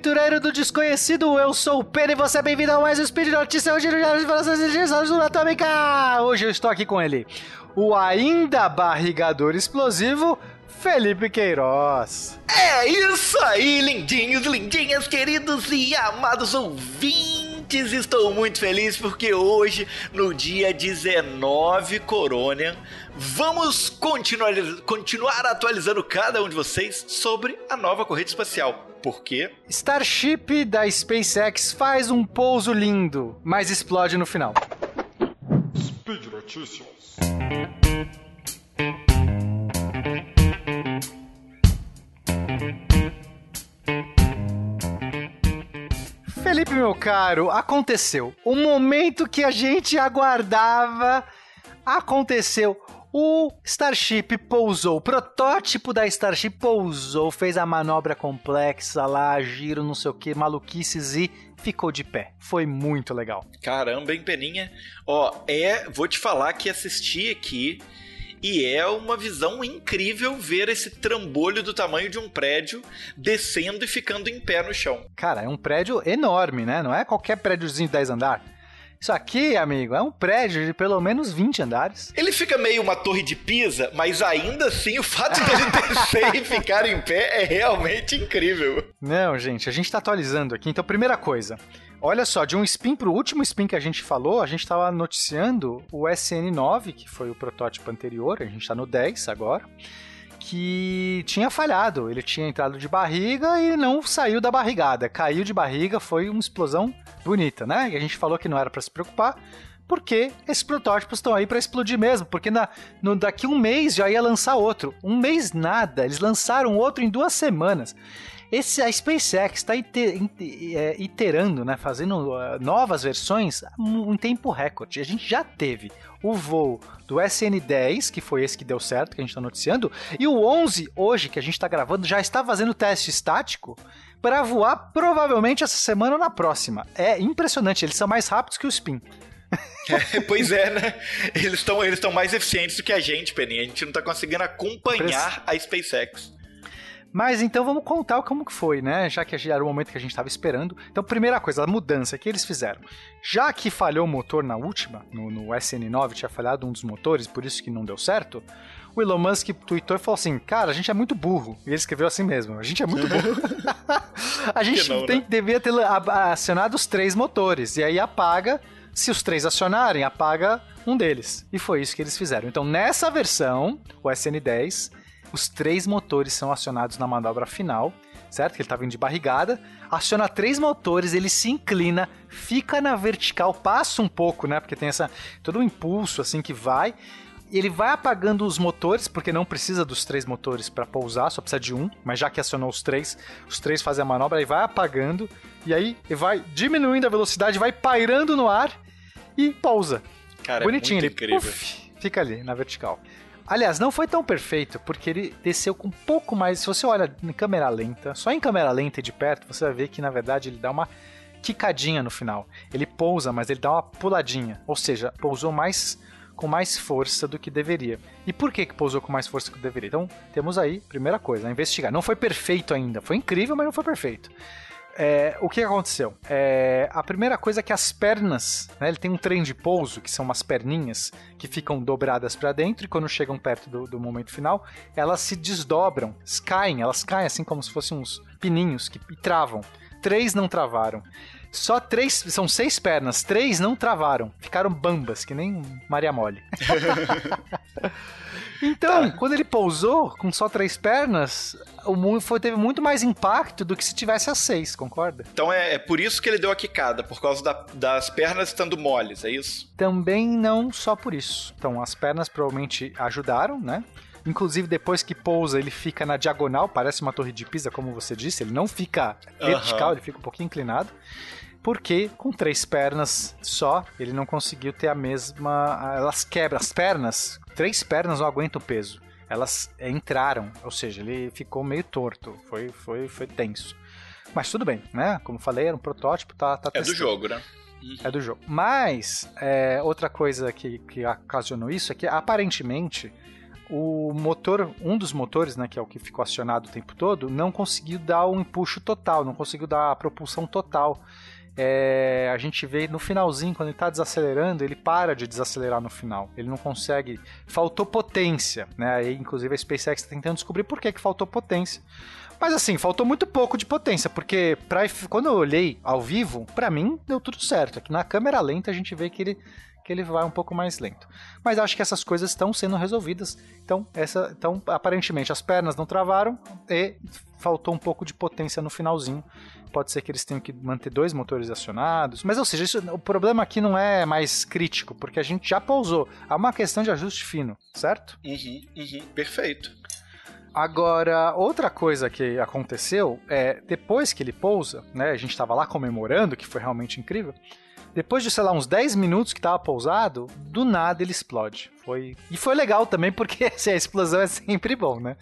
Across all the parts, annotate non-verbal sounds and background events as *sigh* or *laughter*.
aventureiro do desconhecido, eu sou o Pedro e você é bem-vindo a mais um Speed Notícia hoje de Atômica. Hoje eu estou aqui com ele, o ainda barrigador explosivo, Felipe Queiroz. É isso aí, lindinhos, lindinhas, queridos e amados ouvintes. Estou muito feliz porque hoje, no dia 19 Corona, vamos continuar, continuar atualizando cada um de vocês sobre a nova corrida espacial. Por quê? Starship da SpaceX faz um pouso lindo, mas explode no final. Speed Notícias. Felipe, meu caro, aconteceu. O momento que a gente aguardava aconteceu. O Starship pousou, o protótipo da Starship pousou, fez a manobra complexa lá, giro, não sei o que, maluquices e ficou de pé. Foi muito legal. Caramba, hein, Peninha? Ó, é, vou te falar que assisti aqui e é uma visão incrível ver esse trambolho do tamanho de um prédio descendo e ficando em pé no chão. Cara, é um prédio enorme, né? Não é qualquer prédiozinho de 10 andares. Isso aqui, amigo, é um prédio de pelo menos 20 andares. Ele fica meio uma torre de Pisa, mas ainda assim o fato dele descer *laughs* e ficar em pé é realmente incrível. Não, gente, a gente tá atualizando aqui. Então, primeira coisa, Olha só, de um spin pro último spin que a gente falou, a gente estava noticiando o SN9, que foi o protótipo anterior, a gente está no 10 agora, que tinha falhado. Ele tinha entrado de barriga e não saiu da barrigada. Caiu de barriga, foi uma explosão bonita, né? E a gente falou que não era para se preocupar, porque esses protótipos estão aí para explodir mesmo, porque na, no, daqui um mês já ia lançar outro. Um mês nada, eles lançaram outro em duas semanas. Esse, a SpaceX está é, iterando, né, fazendo uh, novas versões em tempo recorde. A gente já teve o voo do SN10, que foi esse que deu certo, que a gente está noticiando, e o 11, hoje, que a gente está gravando, já está fazendo teste estático para voar provavelmente essa semana ou na próxima. É impressionante, eles são mais rápidos que o Spin. *laughs* É, pois é, né? Eles estão eles mais eficientes do que a gente, Peninha. A gente não está conseguindo acompanhar a SpaceX. Mas então vamos contar como que foi, né? Já que era o momento que a gente estava esperando. Então, primeira coisa, a mudança que eles fizeram. Já que falhou o motor na última, no, no SN9 tinha falhado um dos motores, por isso que não deu certo, o Elon Musk tweetou e falou assim: Cara, a gente é muito burro. E ele escreveu assim mesmo: A gente é muito burro. *laughs* a gente não, tem, né? devia ter acionado os três motores. E aí apaga. Se os três acionarem, apaga um deles. E foi isso que eles fizeram. Então, nessa versão, o SN10, os três motores são acionados na manobra final, certo? Que ele tá vindo de barrigada, aciona três motores, ele se inclina, fica na vertical, passa um pouco, né? Porque tem essa todo um impulso assim que vai. Ele vai apagando os motores, porque não precisa dos três motores para pousar, só precisa de um. Mas já que acionou os três, os três fazem a manobra, aí vai apagando. E aí ele vai diminuindo a velocidade, vai pairando no ar e pousa. Cara, é Bonitinho, é muito ele incrível. Puff, fica ali na vertical. Aliás, não foi tão perfeito, porque ele desceu com um pouco mais. Se você olha em câmera lenta, só em câmera lenta e de perto, você vai ver que na verdade ele dá uma quicadinha no final. Ele pousa, mas ele dá uma puladinha. Ou seja, pousou mais com mais força do que deveria. E por que, que pousou com mais força do que deveria? Então, temos aí, primeira coisa, a investigar. Não foi perfeito ainda. Foi incrível, mas não foi perfeito. É, o que aconteceu? É, a primeira coisa é que as pernas, né, ele tem um trem de pouso, que são umas perninhas que ficam dobradas para dentro e quando chegam perto do, do, momento final, elas se desdobram, caem, elas caem assim como se fossem uns pininhos que travam. Três não travaram. Só três, são seis pernas, três não travaram. Ficaram bambas, que nem Maria Mole. *laughs* então, tá. quando ele pousou com só três pernas, o mundo foi, teve muito mais impacto do que se tivesse as seis, concorda? Então é, é por isso que ele deu a quicada, por causa da, das pernas estando moles, é isso? Também não só por isso. Então, as pernas provavelmente ajudaram, né? Inclusive, depois que pousa, ele fica na diagonal, parece uma torre de Pisa, como você disse. Ele não fica vertical, uhum. ele fica um pouquinho inclinado porque com três pernas só, ele não conseguiu ter a mesma. Elas quebram as pernas, três pernas não aguentam o peso. Elas entraram, ou seja, ele ficou meio torto, foi, foi, foi tenso. Mas tudo bem, né? Como falei, era um protótipo, tá, tá É do jogo, né? É do jogo. Mas, é, outra coisa que, que ocasionou isso é que, aparentemente, o motor, um dos motores, né, que é o que ficou acionado o tempo todo, não conseguiu dar um empuxo total, não conseguiu dar a propulsão total. É, a gente vê no finalzinho, quando ele está desacelerando, ele para de desacelerar no final. Ele não consegue. Faltou potência, né? Aí, inclusive, a SpaceX está tentando descobrir por que, que faltou potência. Mas assim, faltou muito pouco de potência, porque pra, quando eu olhei ao vivo, para mim deu tudo certo. Aqui na câmera lenta a gente vê que ele ele vai um pouco mais lento. Mas acho que essas coisas estão sendo resolvidas. Então, essa, então aparentemente as pernas não travaram e faltou um pouco de potência no finalzinho. Pode ser que eles tenham que manter dois motores acionados. Mas, ou seja, isso, o problema aqui não é mais crítico, porque a gente já pousou. É uma questão de ajuste fino, certo? Uhum, uhum, perfeito. Agora, outra coisa que aconteceu é, depois que ele pousa, né, a gente estava lá comemorando, que foi realmente incrível, depois de, sei lá, uns 10 minutos que tava pousado, do nada ele explode. Foi... E foi legal também, porque *laughs* assim, a explosão é sempre bom, né?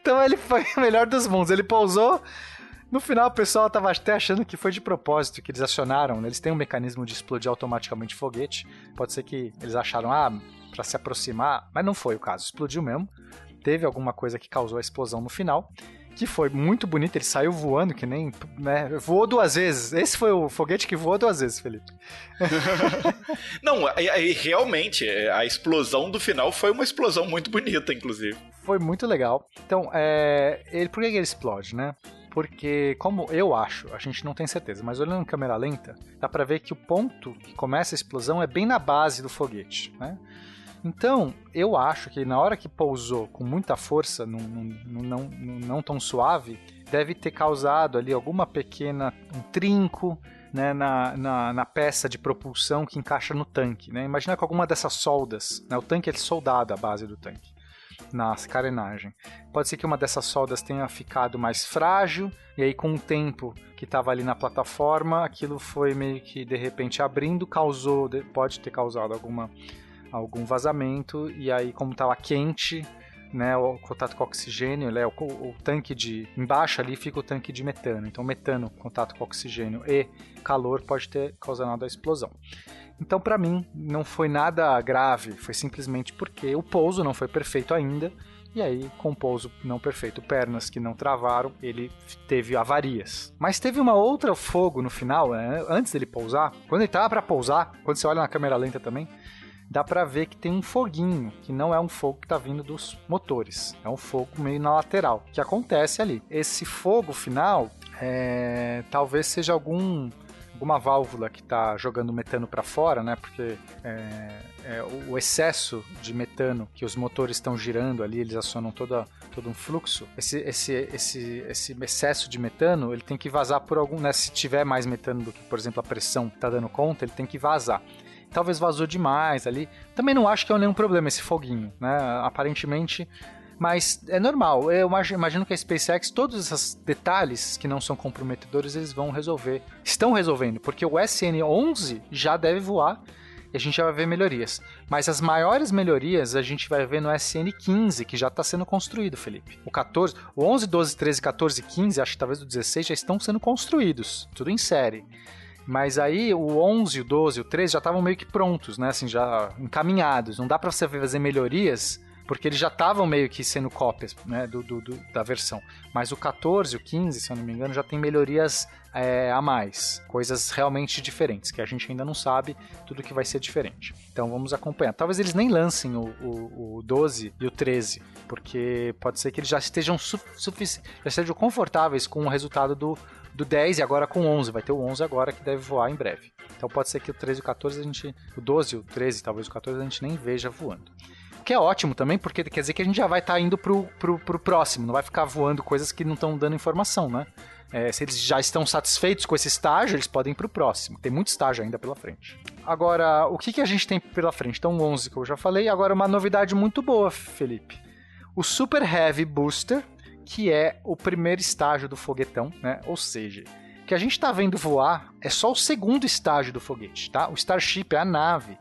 Então ele foi o melhor dos mundos. Ele pousou. No final, o pessoal tava até achando que foi de propósito, que eles acionaram. Né? Eles têm um mecanismo de explodir automaticamente foguete. Pode ser que eles acharam, ah, para se aproximar. Mas não foi o caso. Explodiu mesmo. Teve alguma coisa que causou a explosão no final que foi muito bonito. Ele saiu voando, que nem. Né, voou duas vezes. Esse foi o foguete que voou duas vezes, Felipe. *laughs* Não, realmente, a explosão do final foi uma explosão muito bonita, inclusive. Foi muito legal. Então, é, ele, por que ele explode, né? Porque, como eu acho, a gente não tem certeza, mas olhando em câmera lenta, dá pra ver que o ponto que começa a explosão é bem na base do foguete, né? Então, eu acho que na hora que pousou com muita força, num, num, num, num não tão suave, deve ter causado ali alguma pequena um trinco né, na, na, na, peça de propulsão que encaixa no tanque. Né? Imagina com alguma dessas soldas. Né? O tanque é soldado, a base do tanque, na carenagem. Pode ser que uma dessas soldas tenha ficado mais frágil, e aí com o tempo que estava ali na plataforma, aquilo foi meio que de repente abrindo, causou, pode ter causado alguma algum vazamento e aí como estava quente, né, o contato com oxigênio, né, o, o, tanque de embaixo ali fica o tanque de metano. Então metano, contato com oxigênio e calor pode ter causado a explosão. Então para mim não foi nada grave, foi simplesmente porque o pouso não foi perfeito ainda. E aí, com o pouso não perfeito, pernas que não travaram, ele teve avarias. Mas teve uma outra fogo no final, né? antes dele pousar. Quando ele estava para pousar, quando você olha na câmera lenta também, dá para ver que tem um foguinho, que não é um fogo que está vindo dos motores, é um fogo meio na lateral, que acontece ali. Esse fogo final é, talvez seja algum alguma válvula que está jogando metano para fora, né? Porque é, é, o excesso de metano que os motores estão girando ali, eles acionam toda, todo um fluxo. Esse, esse, esse, esse excesso de metano, ele tem que vazar por algum, né? Se tiver mais metano do que, por exemplo, a pressão está dando conta, ele tem que vazar talvez vazou demais ali. Também não acho que é nenhum problema esse foguinho, né? Aparentemente. Mas é normal. Eu imagino que a SpaceX, todos esses detalhes que não são comprometedores, eles vão resolver. Estão resolvendo, porque o SN11 já deve voar e a gente já vai ver melhorias. Mas as maiores melhorias a gente vai ver no SN15, que já está sendo construído, Felipe. O 14, o 11, 12, 13, 14 15, acho que talvez o 16 já estão sendo construídos, tudo em série. Mas aí o 11, o 12, o 13 já estavam meio que prontos, né? Assim, já encaminhados. Não dá para você fazer melhorias porque eles já estavam meio que sendo cópias né, do, do, do, da versão. Mas o 14, o 15, se eu não me engano, já tem melhorias é, a mais, coisas realmente diferentes, que a gente ainda não sabe tudo que vai ser diferente. Então vamos acompanhar. Talvez eles nem lancem o, o, o 12 e o 13, porque pode ser que eles já estejam, já estejam confortáveis com o resultado do, do 10 e agora com 11. Vai ter o 11 agora que deve voar em breve. Então pode ser que o 13 e o 14 a gente. O 12, o 13, talvez o 14 a gente nem veja voando. O que é ótimo também, porque quer dizer que a gente já vai estar tá indo pro, pro, pro próximo, não vai ficar voando coisas que não estão dando informação, né? É, se eles já estão satisfeitos com esse estágio, eles podem ir para o próximo. Tem muito estágio ainda pela frente. Agora, o que, que a gente tem pela frente? Então, 11 que eu já falei. Agora, uma novidade muito boa, Felipe. O Super Heavy Booster, que é o primeiro estágio do foguetão, né? Ou seja, o que a gente está vendo voar é só o segundo estágio do foguete, tá? O Starship é a nave,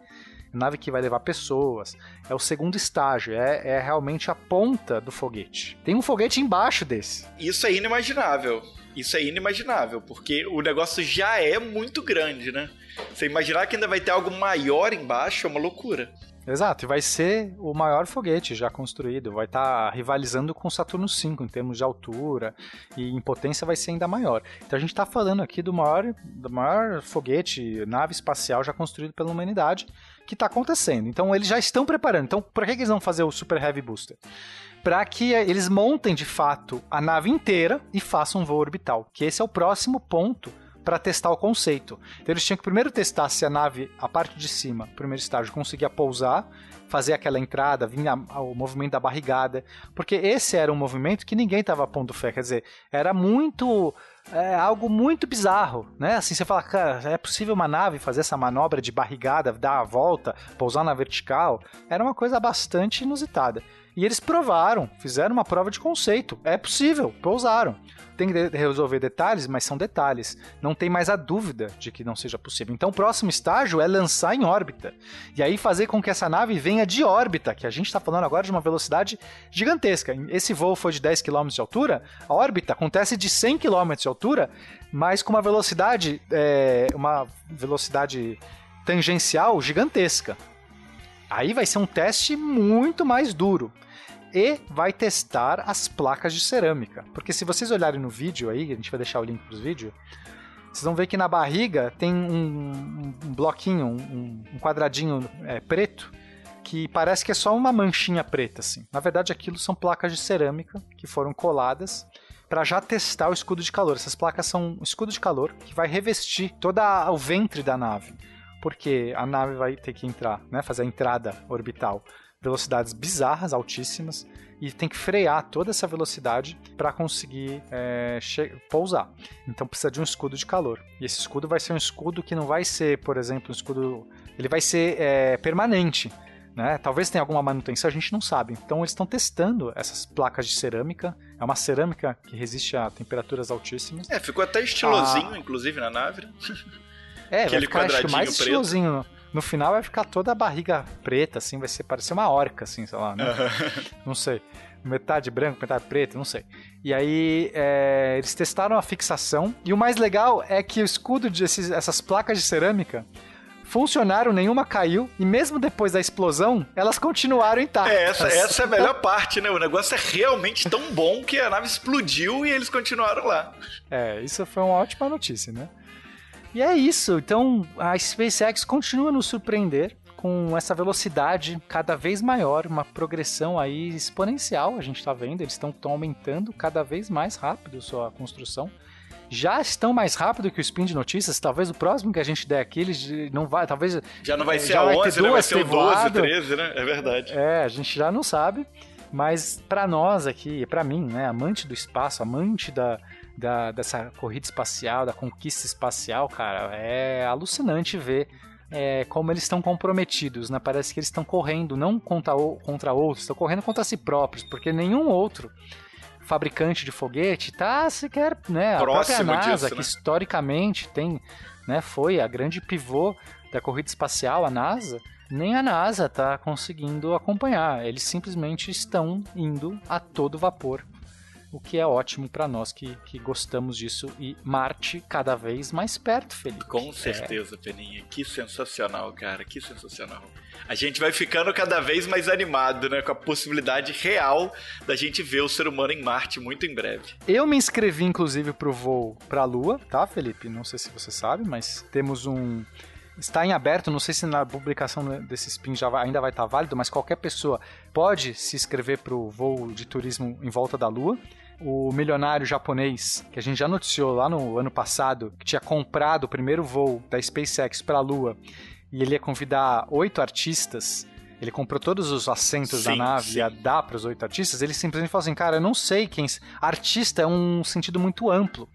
a nave que vai levar pessoas, é o segundo estágio, é, é realmente a ponta do foguete. Tem um foguete embaixo desse. Isso é inimaginável. Isso é inimaginável, porque o negócio já é muito grande, né? Você imaginar que ainda vai ter algo maior embaixo é uma loucura. Exato, e vai ser o maior foguete já construído, vai estar tá rivalizando com o Saturno V em termos de altura e em potência vai ser ainda maior. Então a gente está falando aqui do maior, do maior foguete, nave espacial já construído pela humanidade que está acontecendo. Então eles já estão preparando. Então por que, eles vão fazer o Super Heavy Booster? Para que eles montem de fato a nave inteira e façam um voo orbital, que esse é o próximo ponto para testar o conceito. Então eles tinham que primeiro testar se a nave, a parte de cima, primeiro estágio, conseguia pousar, fazer aquela entrada, vinha o movimento da barrigada, porque esse era um movimento que ninguém estava pondo fé, quer dizer, era muito é algo muito bizarro, né? Assim, você fala, cara, é possível uma nave fazer essa manobra de barrigada, dar a volta, pousar na vertical? Era uma coisa bastante inusitada. E eles provaram, fizeram uma prova de conceito. É possível, pousaram. Tem que resolver detalhes, mas são detalhes. Não tem mais a dúvida de que não seja possível. Então, o próximo estágio é lançar em órbita. E aí fazer com que essa nave venha de órbita, que a gente está falando agora de uma velocidade gigantesca. Esse voo foi de 10 km de altura, a órbita acontece de 100 km de altura, mas com uma velocidade, é, uma velocidade tangencial gigantesca. Aí vai ser um teste muito mais duro e vai testar as placas de cerâmica. Porque se vocês olharem no vídeo aí, a gente vai deixar o link para os vídeos, vocês vão ver que na barriga tem um, um bloquinho, um, um quadradinho é, preto, que parece que é só uma manchinha preta, assim. Na verdade, aquilo são placas de cerâmica que foram coladas para já testar o escudo de calor. Essas placas são um escudo de calor que vai revestir todo o ventre da nave. Porque a nave vai ter que entrar, né, fazer a entrada orbital velocidades bizarras, altíssimas, e tem que frear toda essa velocidade para conseguir é, pousar. Então precisa de um escudo de calor. E esse escudo vai ser um escudo que não vai ser, por exemplo, um escudo. Ele vai ser é, permanente. Né? Talvez tenha alguma manutenção, a gente não sabe. Então eles estão testando essas placas de cerâmica. É uma cerâmica que resiste a temperaturas altíssimas. É, ficou até estilosinho, ah, inclusive, na nave. *laughs* É, Aquele vai ficar, acho mais preto. estilosinho no final vai ficar toda a barriga preta, assim, vai ser parecer uma orca, assim, sei lá, né? não sei. Metade branco, metade preto, não sei. E aí é, eles testaram a fixação. E o mais legal é que o escudo de esses, essas placas de cerâmica funcionaram, nenhuma caiu, e mesmo depois da explosão, elas continuaram intactas. É, essa, *laughs* essa é a melhor parte, né? O negócio é realmente tão bom que a nave explodiu e eles continuaram lá. É, isso foi uma ótima notícia, né? E é isso. Então a SpaceX continua a nos surpreender com essa velocidade cada vez maior, uma progressão aí exponencial, a gente está vendo, eles estão aumentando cada vez mais rápido sua construção. Já estão mais rápido que o Spin de Notícias, talvez o próximo que a gente der aqui, eles não vai, talvez... Já não vai ser a 11, né? vai ser o 12, 13, né? É verdade. É, a gente já não sabe, mas para nós aqui, para mim, né, amante do espaço, amante da, da, dessa corrida espacial, da conquista espacial, cara, é alucinante ver é, como eles estão comprometidos, né? Parece que eles estão correndo não contra, contra outros, estão correndo contra si próprios, porque nenhum outro fabricante de foguete tá sequer, né? Próximo a própria NASA, disso, né? que historicamente tem, né? Foi a grande pivô da corrida espacial, a NASA. Nem a NASA está conseguindo acompanhar. Eles simplesmente estão indo a todo vapor o que é ótimo para nós que, que gostamos disso e Marte cada vez mais perto, Felipe. Com certeza, é. Peninha. Que sensacional, cara, que sensacional. A gente vai ficando cada vez mais animado, né, com a possibilidade real da gente ver o ser humano em Marte muito em breve. Eu me inscrevi inclusive pro voo para a Lua, tá, Felipe? Não sei se você sabe, mas temos um está em aberto, não sei se na publicação desse spin já vai, ainda vai estar válido, mas qualquer pessoa pode se inscrever para o voo de turismo em volta da Lua o milionário japonês, que a gente já noticiou lá no ano passado, que tinha comprado o primeiro voo da SpaceX para a Lua, e ele ia convidar oito artistas, ele comprou todos os assentos sim, da nave sim. e ia dar para os oito artistas, ele simplesmente falou assim, cara, eu não sei quem... Artista é um sentido muito amplo.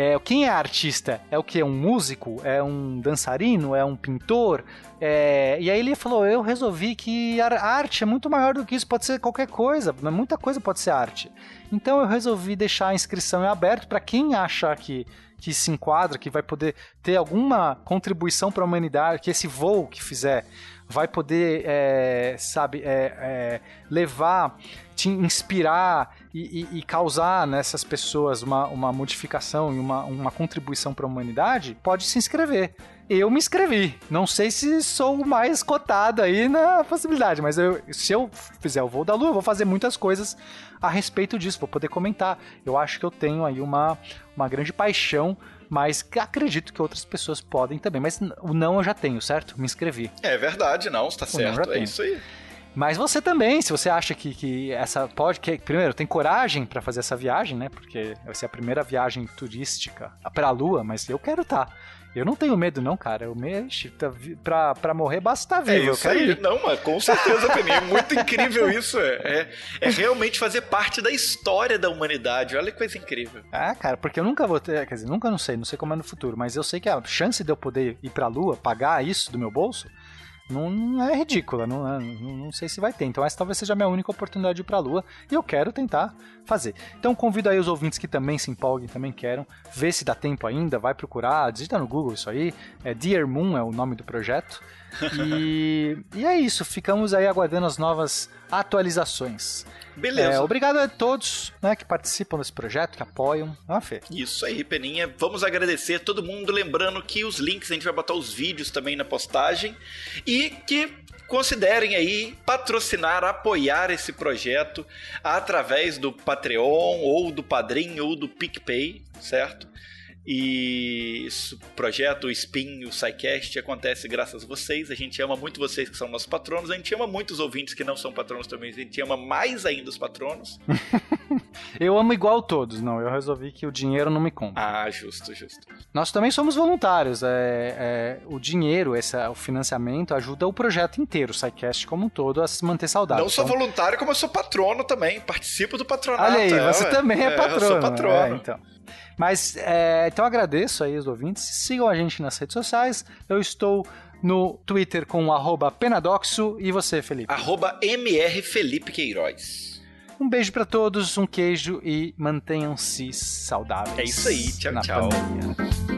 É, quem é artista? É o que? Um músico? É um dançarino? É um pintor? É, e aí ele falou: eu resolvi que a arte é muito maior do que isso, pode ser qualquer coisa, muita coisa pode ser arte. Então eu resolvi deixar a inscrição em aberto para quem achar que, que se enquadra, que vai poder ter alguma contribuição para a humanidade, que esse voo que fizer vai poder, é, sabe, é, é, levar, te inspirar e, e, e, causar nessas pessoas uma, uma modificação e uma, uma contribuição para a humanidade, pode se inscrever. eu me inscrevi. Não sei se sou o mais cotado aí na possibilidade, mas eu, se eu fizer o voo da lua, eu vou fazer muitas coisas a respeito disso, vou poder comentar. Eu acho que eu tenho aí uma, uma grande paixão mas acredito que outras pessoas podem também. Mas o não eu já tenho, certo? Me inscrevi. É verdade, não, está certo. É isso aí. Mas você também, se você acha que, que essa pode. Que, primeiro, tem coragem para fazer essa viagem, né? Porque vai ser a primeira viagem turística para a Lua, mas eu quero estar. Tá. Eu não tenho medo, não, cara. Eu mexo tá pra, pra morrer basta estar vivo. É isso aí. Ir. Não, mas com certeza, Peninha. É muito incrível isso. É, é, é, realmente fazer parte da história da humanidade. Olha que coisa incrível. Ah, cara, porque eu nunca vou ter. Quer dizer, nunca não sei, não sei como é no futuro, mas eu sei que a chance de eu poder ir pra Lua, pagar isso do meu bolso, não, não é ridícula, não, não, não, sei se vai ter. Então essa talvez seja a minha única oportunidade de ir pra Lua e eu quero tentar fazer. Então convido aí os ouvintes que também se empolguem, também queiram, ver se dá tempo ainda, vai procurar, digita no Google isso aí, é Dear Moon é o nome do projeto. E, e é isso, ficamos aí aguardando as novas atualizações. Beleza. É, obrigado a todos né, que participam desse projeto, que apoiam. Ah, Fê. Isso aí, Peninha. Vamos agradecer todo mundo. Lembrando que os links, a gente vai botar os vídeos também na postagem. E que considerem aí patrocinar, apoiar esse projeto através do Patreon, ou do Padrim, ou do PicPay, certo? E esse projeto, o Spin, o SciCast, acontece graças a vocês. A gente ama muito vocês que são nossos patronos. A gente ama muito os ouvintes que não são patronos também. A gente ama mais ainda os patronos. *laughs* eu amo igual todos, não. Eu resolvi que o dinheiro não me compra. Ah, justo, justo. Nós também somos voluntários. É, é o dinheiro, essa, o financiamento, ajuda o projeto inteiro, o SciCast como um todo, a se manter saudável. Não sou então... voluntário, como eu sou patrono também. Participo do patronato. Olha aí, é, você também é patrono. eu sou patrono. É, então. Mas, é, então agradeço aí os ouvintes. Sigam a gente nas redes sociais. Eu estou no Twitter com arroba Penadoxo. E você, Felipe? Arroba MR Felipe Queiroz. Um beijo para todos, um queijo e mantenham-se saudáveis. É isso aí, tchau, tchau. Pandemia.